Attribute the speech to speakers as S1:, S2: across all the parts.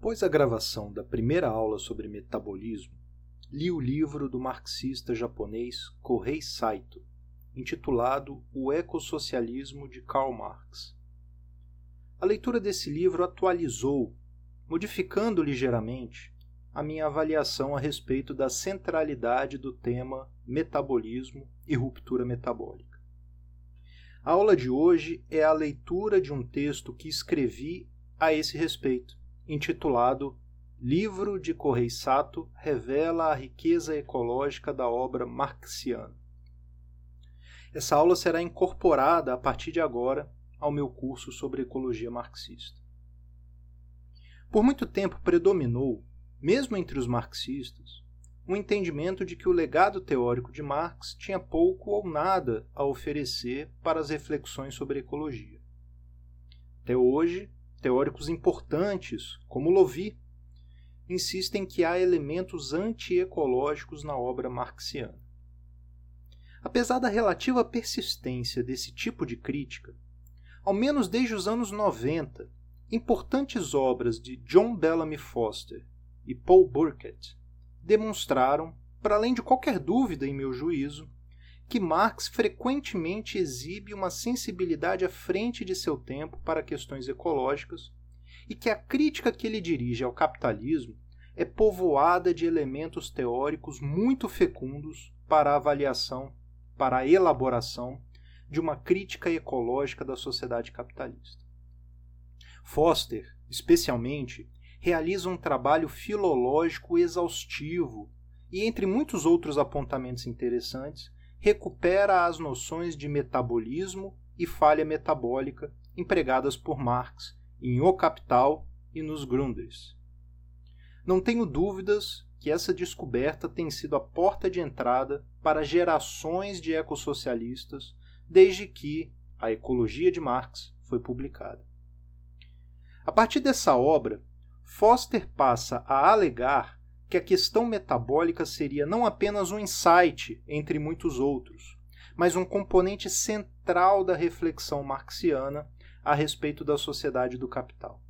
S1: Após a gravação da primeira aula sobre metabolismo, li o livro do marxista japonês Kohei Saito, intitulado O Ecossocialismo de Karl Marx. A leitura desse livro atualizou, modificando ligeiramente, a minha avaliação a respeito da centralidade do tema metabolismo e ruptura metabólica. A aula de hoje é a leitura de um texto que escrevi a esse respeito, intitulado Livro de Correi Sato revela a riqueza ecológica da obra marxiana. Essa aula será incorporada a partir de agora ao meu curso sobre ecologia marxista. Por muito tempo predominou, mesmo entre os marxistas, um entendimento de que o legado teórico de Marx tinha pouco ou nada a oferecer para as reflexões sobre ecologia. Até hoje, teóricos importantes, como Lovy, insistem que há elementos antiecológicos na obra marxiana. Apesar da relativa persistência desse tipo de crítica, ao menos desde os anos 90, importantes obras de John Bellamy Foster e Paul Burkett demonstraram, para além de qualquer dúvida em meu juízo, que Marx frequentemente exibe uma sensibilidade à frente de seu tempo para questões ecológicas e que a crítica que ele dirige ao capitalismo é povoada de elementos teóricos muito fecundos para a avaliação, para a elaboração de uma crítica ecológica da sociedade capitalista. Foster, especialmente, realiza um trabalho filológico exaustivo e, entre muitos outros apontamentos interessantes, recupera as noções de metabolismo e falha metabólica empregadas por Marx em O Capital e nos Grunders. Não tenho dúvidas que essa descoberta tem sido a porta de entrada para gerações de ecossocialistas desde que a Ecologia de Marx foi publicada. A partir dessa obra, Foster passa a alegar que a questão metabólica seria não apenas um insight entre muitos outros, mas um componente central da reflexão marxiana a respeito da sociedade do capital.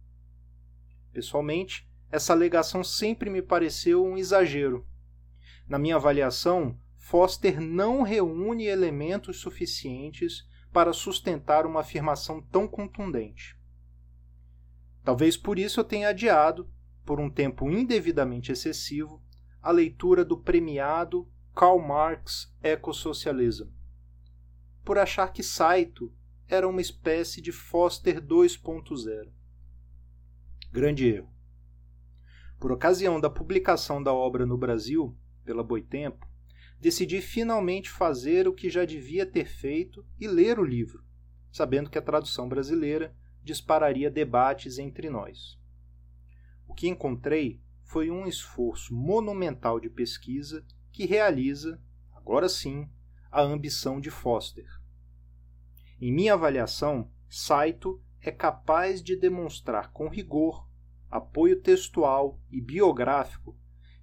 S1: Pessoalmente, essa alegação sempre me pareceu um exagero. Na minha avaliação, Foster não reúne elementos suficientes para sustentar uma afirmação tão contundente. Talvez por isso eu tenha adiado, por um tempo indevidamente excessivo, a leitura do premiado Karl Marx Ecosocialism, por achar que Saito era uma espécie de Foster 2.0. Grande erro. Por ocasião da publicação da obra no Brasil, pela Boitempo, decidi finalmente fazer o que já devia ter feito e ler o livro, sabendo que a tradução brasileira dispararia debates entre nós. Que encontrei foi um esforço monumental de pesquisa que realiza, agora sim, a ambição de Foster. Em minha avaliação, Saito é capaz de demonstrar com rigor, apoio textual e biográfico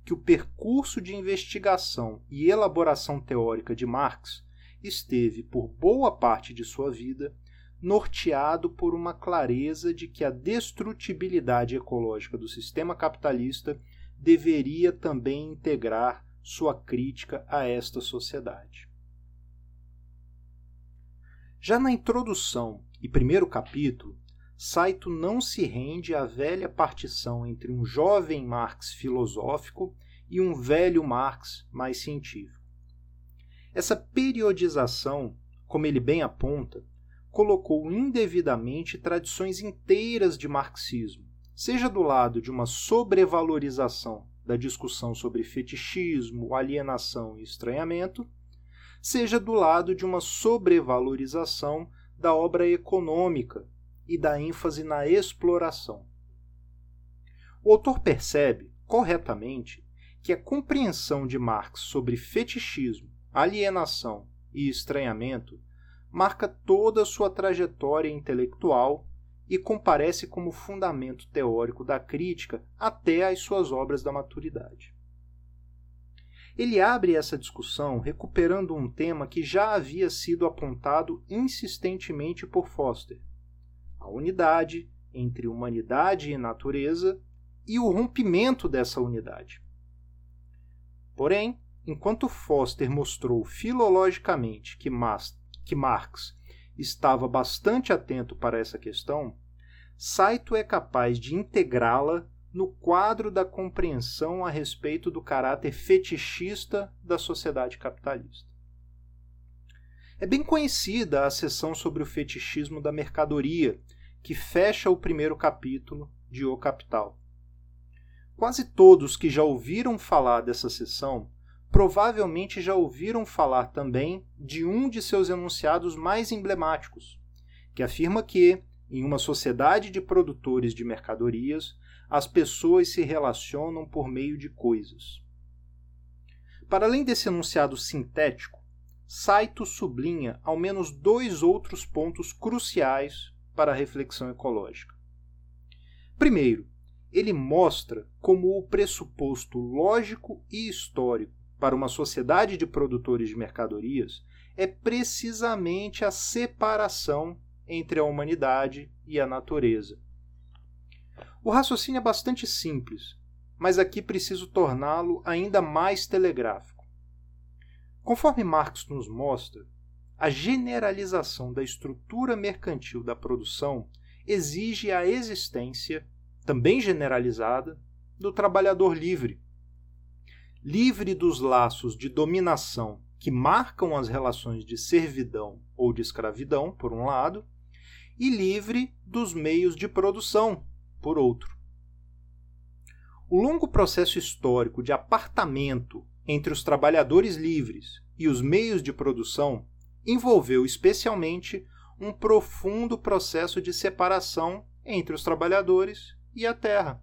S1: que o percurso de investigação e elaboração teórica de Marx esteve, por boa parte de sua vida, norteado por uma clareza de que a destrutibilidade ecológica do sistema capitalista deveria também integrar sua crítica a esta sociedade. Já na introdução e primeiro capítulo, Saito não se rende à velha partição entre um jovem Marx filosófico e um velho Marx mais científico. Essa periodização, como ele bem aponta, colocou indevidamente tradições inteiras de marxismo, seja do lado de uma sobrevalorização da discussão sobre fetichismo, alienação e estranhamento, seja do lado de uma sobrevalorização da obra econômica e da ênfase na exploração. O autor percebe, corretamente, que a compreensão de Marx sobre fetichismo, alienação e estranhamento marca toda a sua trajetória intelectual e comparece como fundamento teórico da crítica até as suas obras da maturidade. Ele abre essa discussão recuperando um tema que já havia sido apontado insistentemente por Foster: a unidade entre humanidade e natureza e o rompimento dessa unidade. Porém, enquanto Foster mostrou filologicamente que, que Marx estava bastante atento para essa questão, Saito é capaz de integrá-la no quadro da compreensão a respeito do caráter fetichista da sociedade capitalista. É bem conhecida a seção sobre o fetichismo da mercadoria, que fecha o primeiro capítulo de O Capital. Quase todos que já ouviram falar dessa seção provavelmente já ouviram falar também de um de seus enunciados mais emblemáticos, que afirma que, em uma sociedade de produtores de mercadorias, as pessoas se relacionam por meio de coisas. Para além desse enunciado sintético, Saito sublinha ao menos dois outros pontos cruciais para a reflexão ecológica. Primeiro, ele mostra como o pressuposto lógico e histórico para uma sociedade de produtores de mercadorias é precisamente a separação entre a humanidade e a natureza. O raciocínio é bastante simples, mas aqui preciso torná-lo ainda mais telegráfico. Conforme Marx nos mostra, a generalização da estrutura mercantil da produção exige a existência, também generalizada, do trabalhador livre. Livre dos laços de dominação que marcam as relações de servidão ou de escravidão, por um lado, e livre dos meios de produção, por outro. O longo processo histórico de apartamento entre os trabalhadores livres e os meios de produção envolveu especialmente um profundo processo de separação entre os trabalhadores e a terra.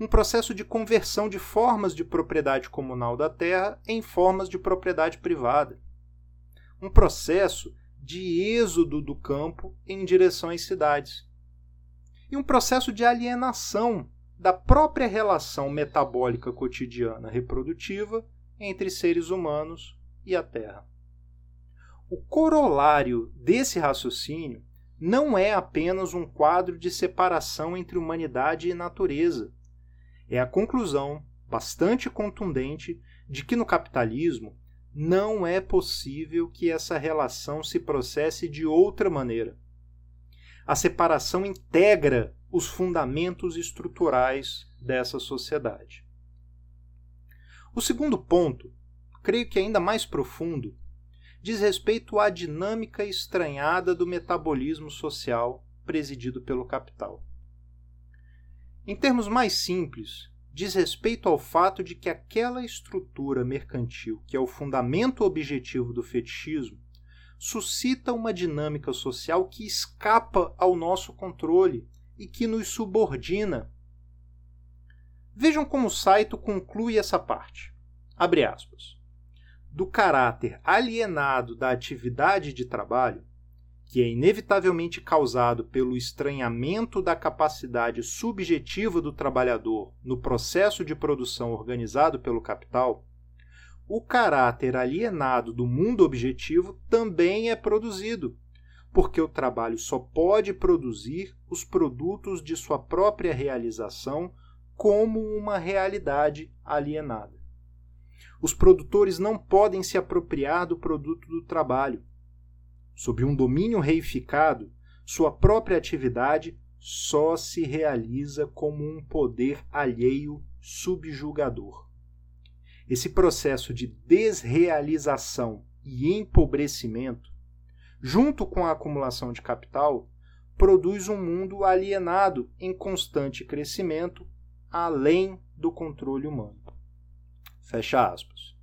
S1: Um processo de conversão de formas de propriedade comunal da terra em formas de propriedade privada. Um processo de êxodo do campo em direção às cidades e um processo de alienação da própria relação metabólica cotidiana reprodutiva entre seres humanos e a Terra. O corolário desse raciocínio não é apenas um quadro de separação entre humanidade e natureza. É a conclusão, bastante contundente, de que no capitalismo não é possível que essa relação se processe de outra maneira a separação integra os fundamentos estruturais dessa sociedade. O segundo ponto, creio que ainda mais profundo, diz respeito à dinâmica estranhada do metabolismo social presidido pelo capital. Em termos mais simples, diz respeito ao fato de que aquela estrutura mercantil que é o fundamento objetivo do fetichismo suscita uma dinâmica social que escapa ao nosso controle e que nos subordina. Vejam como Saito conclui essa parte. Abre aspas. Do caráter alienado da atividade de trabalho, que é inevitavelmente causado pelo estranhamento da capacidade subjetiva do trabalhador no processo de produção organizado pelo capital, o caráter alienado do mundo objetivo também é produzido, porque o trabalho só pode produzir os produtos de sua própria realização como uma realidade alienada. Os produtores não podem se apropriar do produto do trabalho. Sob um domínio reificado, sua própria atividade só se realiza como um poder alheio subjugador. Esse processo de desrealização e empobrecimento, junto com a acumulação de capital, produz um mundo alienado em constante crescimento, além do controle humano. Fecha aspas.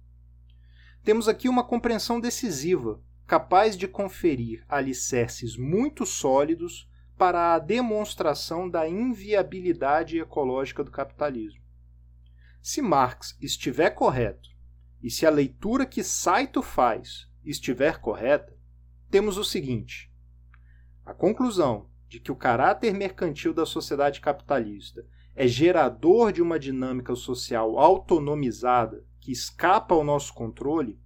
S1: Temos aqui uma compreensão decisiva, capaz de conferir alicerces muito sólidos para a demonstração da inviabilidade ecológica do capitalismo. Se Marx estiver correto e se a leitura que Saito faz estiver correta, temos o seguinte: a conclusão de que o caráter mercantil da sociedade capitalista é gerador de uma dinâmica social autonomizada que escapa ao nosso controle,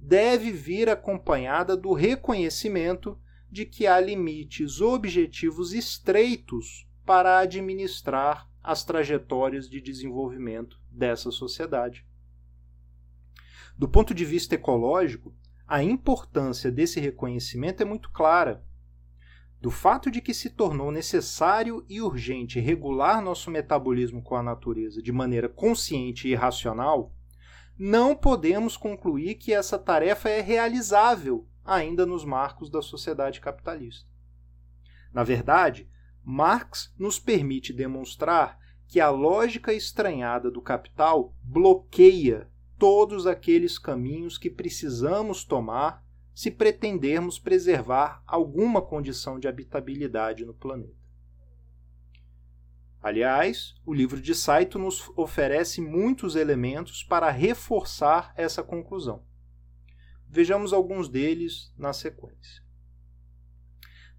S1: deve vir acompanhada do reconhecimento de que há limites objetivos estreitos para administrar as trajetórias de desenvolvimento dessa sociedade. Do ponto de vista ecológico, a importância desse reconhecimento é muito clara. Do fato de que se tornou necessário e urgente regular nosso metabolismo com a natureza de maneira consciente e racional, não podemos concluir que essa tarefa é realizável ainda nos marcos da sociedade capitalista. Na verdade, Marx nos permite demonstrar que a lógica estranhada do capital bloqueia todos aqueles caminhos que precisamos tomar se pretendermos preservar alguma condição de habitabilidade no planeta. Aliás, o livro de Saito nos oferece muitos elementos para reforçar essa conclusão. Vejamos alguns deles na sequência.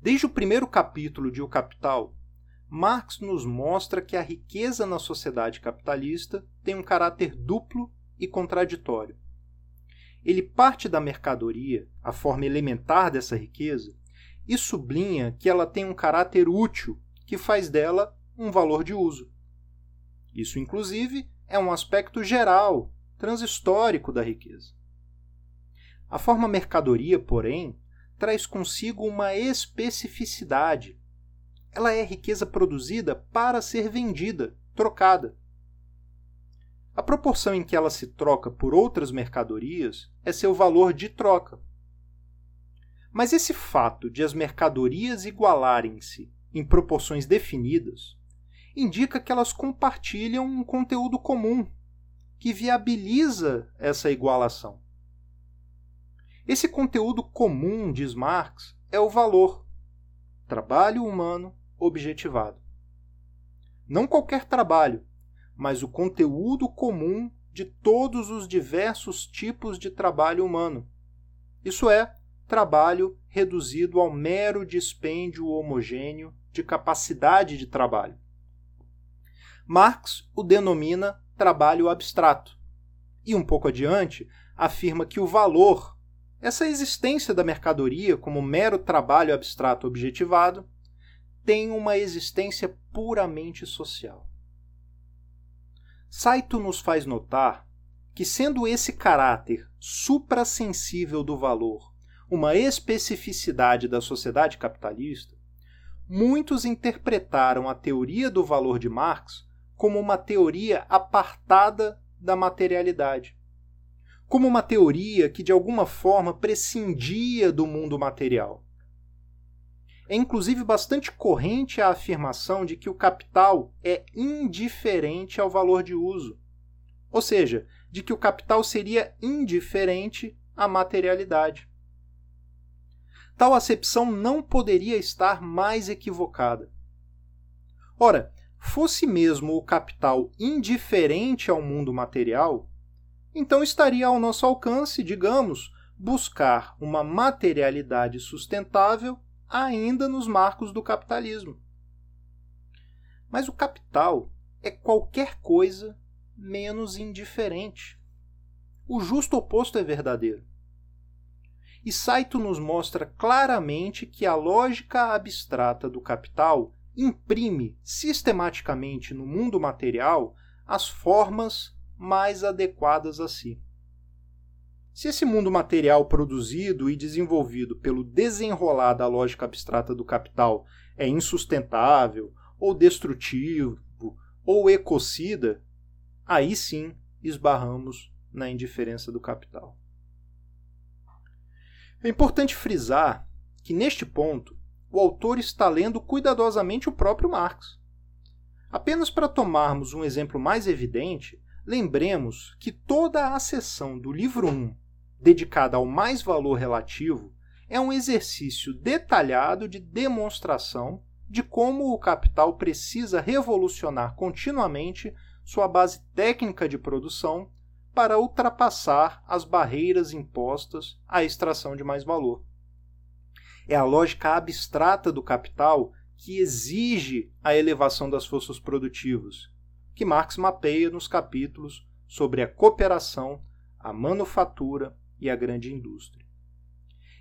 S1: Desde o primeiro capítulo de O Capital, Marx nos mostra que a riqueza na sociedade capitalista tem um caráter duplo e contraditório. Ele parte da mercadoria, a forma elementar dessa riqueza, e sublinha que ela tem um caráter útil que faz dela um valor de uso. Isso, inclusive, é um aspecto geral, transhistórico da riqueza. A forma mercadoria, porém, traz consigo uma especificidade ela é riqueza produzida para ser vendida, trocada. A proporção em que ela se troca por outras mercadorias é seu valor de troca. Mas esse fato de as mercadorias igualarem-se em proporções definidas indica que elas compartilham um conteúdo comum que viabiliza essa igualação. Esse conteúdo comum, diz Marx, é o valor, trabalho humano objetivado. Não qualquer trabalho, mas o conteúdo comum de todos os diversos tipos de trabalho humano. Isso é, trabalho reduzido ao mero dispêndio homogêneo de capacidade de trabalho. Marx o denomina trabalho abstrato, e um pouco adiante afirma que o valor, essa existência da mercadoria como mero trabalho abstrato objetivado, tem uma existência puramente social. Saito nos faz notar que, sendo esse caráter suprassensível do valor uma especificidade da sociedade capitalista, muitos interpretaram a teoria do valor de Marx como uma teoria apartada da materialidade, como uma teoria que de alguma forma prescindia do mundo material é inclusive bastante corrente a afirmação de que o capital é indiferente ao valor de uso, ou seja, de que o capital seria indiferente à materialidade. Tal acepção não poderia estar mais equivocada. Ora, fosse mesmo o capital indiferente ao mundo material, então estaria ao nosso alcance, digamos, buscar uma materialidade sustentável ainda nos marcos do capitalismo. Mas o capital é qualquer coisa menos indiferente. O justo oposto é verdadeiro. E Saito nos mostra claramente que a lógica abstrata do capital imprime sistematicamente no mundo material as formas mais adequadas a si. Se esse mundo material produzido e desenvolvido pelo desenrolar da lógica abstrata do capital é insustentável, ou destrutivo, ou ecocida, aí sim esbarramos na indiferença do capital. É importante frisar que, neste ponto, o autor está lendo cuidadosamente o próprio Marx. Apenas para tomarmos um exemplo mais evidente, lembremos que toda a seção do livro 1 dedicada ao mais valor relativo, é um exercício detalhado de demonstração de como o capital precisa revolucionar continuamente sua base técnica de produção para ultrapassar as barreiras impostas à extração de mais valor. É a lógica abstrata do capital que exige a elevação das forças produtivas, que Marx mapeia nos capítulos sobre a cooperação, a manufatura e a grande indústria.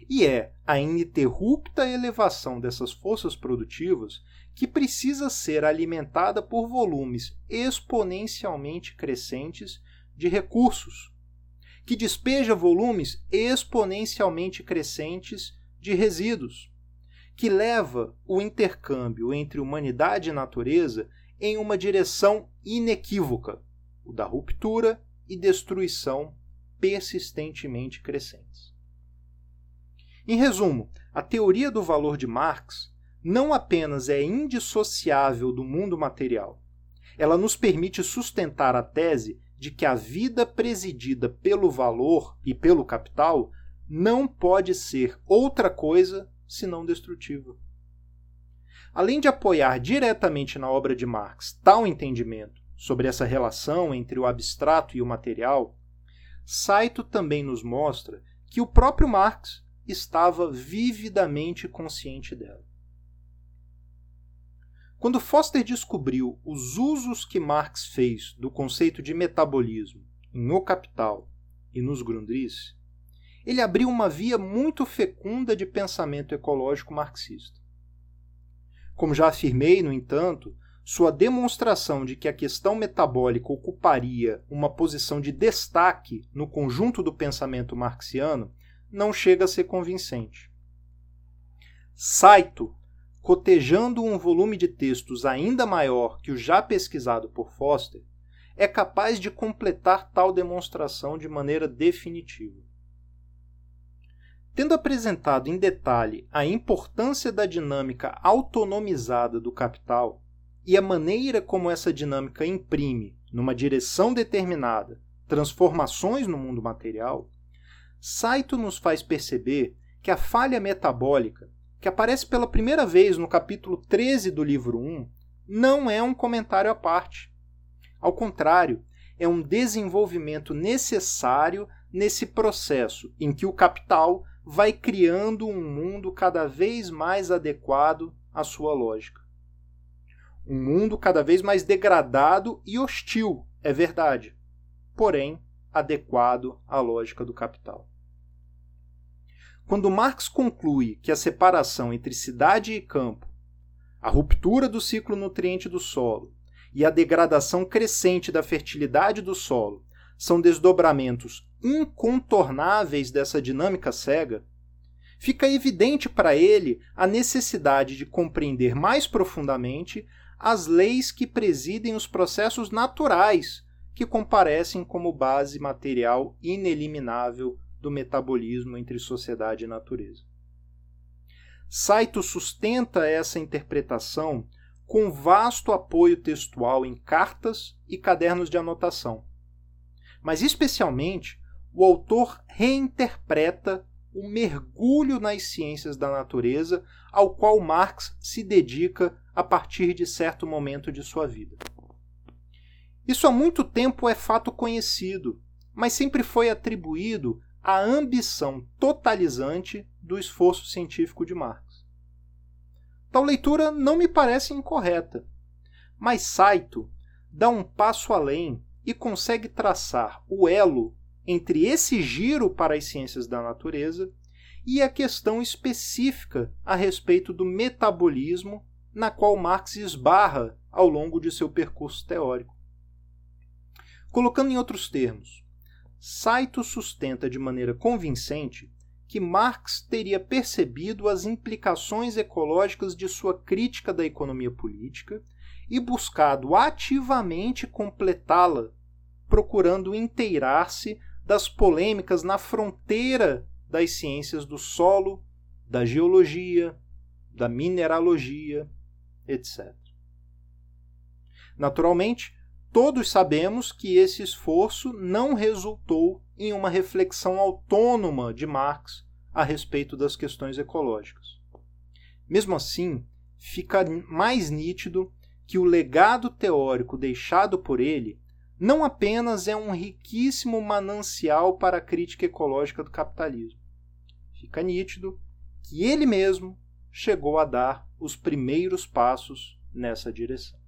S1: E é a ininterrupta elevação dessas forças produtivas que precisa ser alimentada por volumes exponencialmente crescentes de recursos, que despeja volumes exponencialmente crescentes de resíduos, que leva o intercâmbio entre humanidade e natureza em uma direção inequívoca, o da ruptura e destruição persistentemente crescentes. Em resumo, a teoria do valor de Marx não apenas é indissociável do mundo material, ela nos permite sustentar a tese de que a vida presidida pelo valor e pelo capital não pode ser outra coisa senão destrutiva. Além de apoiar diretamente na obra de Marx tal entendimento sobre essa relação entre o abstrato e o material, Saito também nos mostra que o próprio Marx estava vividamente consciente dela. Quando Foster descobriu os usos que Marx fez do conceito de metabolismo em O Capital e nos Grundrisse, ele abriu uma via muito fecunda de pensamento ecológico marxista. Como já afirmei, no entanto, sua demonstração de que a questão metabólica ocuparia uma posição de destaque no conjunto do pensamento marxiano não chega a ser convincente. Saito cotejando um volume de textos ainda maior que o já pesquisado por Foster, é capaz de completar tal demonstração de maneira definitiva. Tendo apresentado em detalhe a importância da dinâmica autonomizada do capital e a maneira como essa dinâmica imprime, numa direção determinada, transformações no mundo material, Saito nos faz perceber que a falha metabólica que aparece pela primeira vez no capítulo 13 do livro 1, não é um comentário à parte. Ao contrário, é um desenvolvimento necessário nesse processo em que o capital vai criando um mundo cada vez mais adequado à sua lógica. Um mundo cada vez mais degradado e hostil, é verdade, porém adequado à lógica do capital. Quando Marx conclui que a separação entre cidade e campo, a ruptura do ciclo nutriente do solo e a degradação crescente da fertilidade do solo são desdobramentos incontornáveis dessa dinâmica cega, fica evidente para ele a necessidade de compreender mais profundamente as leis que presidem os processos naturais que comparecem como base material ineliminável do metabolismo entre sociedade e natureza. Saito sustenta essa interpretação com vasto apoio textual em cartas e cadernos de anotação. Mas, especialmente, o autor reinterpreta o mergulho nas ciências da natureza ao qual Marx se dedica a partir de certo momento de sua vida. Isso há muito tempo é fato conhecido, mas sempre foi atribuído a ambição totalizante do esforço científico de Marx. Tal leitura não me parece incorreta, mas Saito dá um passo além e consegue traçar o elo entre esse giro para as ciências da natureza e a questão específica a respeito do metabolismo na qual Marx esbarra ao longo de seu percurso teórico. Colocando em outros termos, Saito sustenta de maneira convincente que Marx teria percebido as implicações ecológicas de sua crítica da economia política e buscado ativamente completá-la, procurando inteirar-se das polêmicas na fronteira das ciências do solo, da geologia, da mineralogia, etc. Naturalmente, Todos sabemos que esse esforço não resultou em uma reflexão autônoma de Marx a respeito das questões ecológicas. Mesmo assim, fica mais nítido que o legado teórico deixado por ele não apenas é um riquíssimo manancial para a crítica ecológica do capitalismo. Fica nítido que ele mesmo chegou a dar os primeiros passos nessa direção.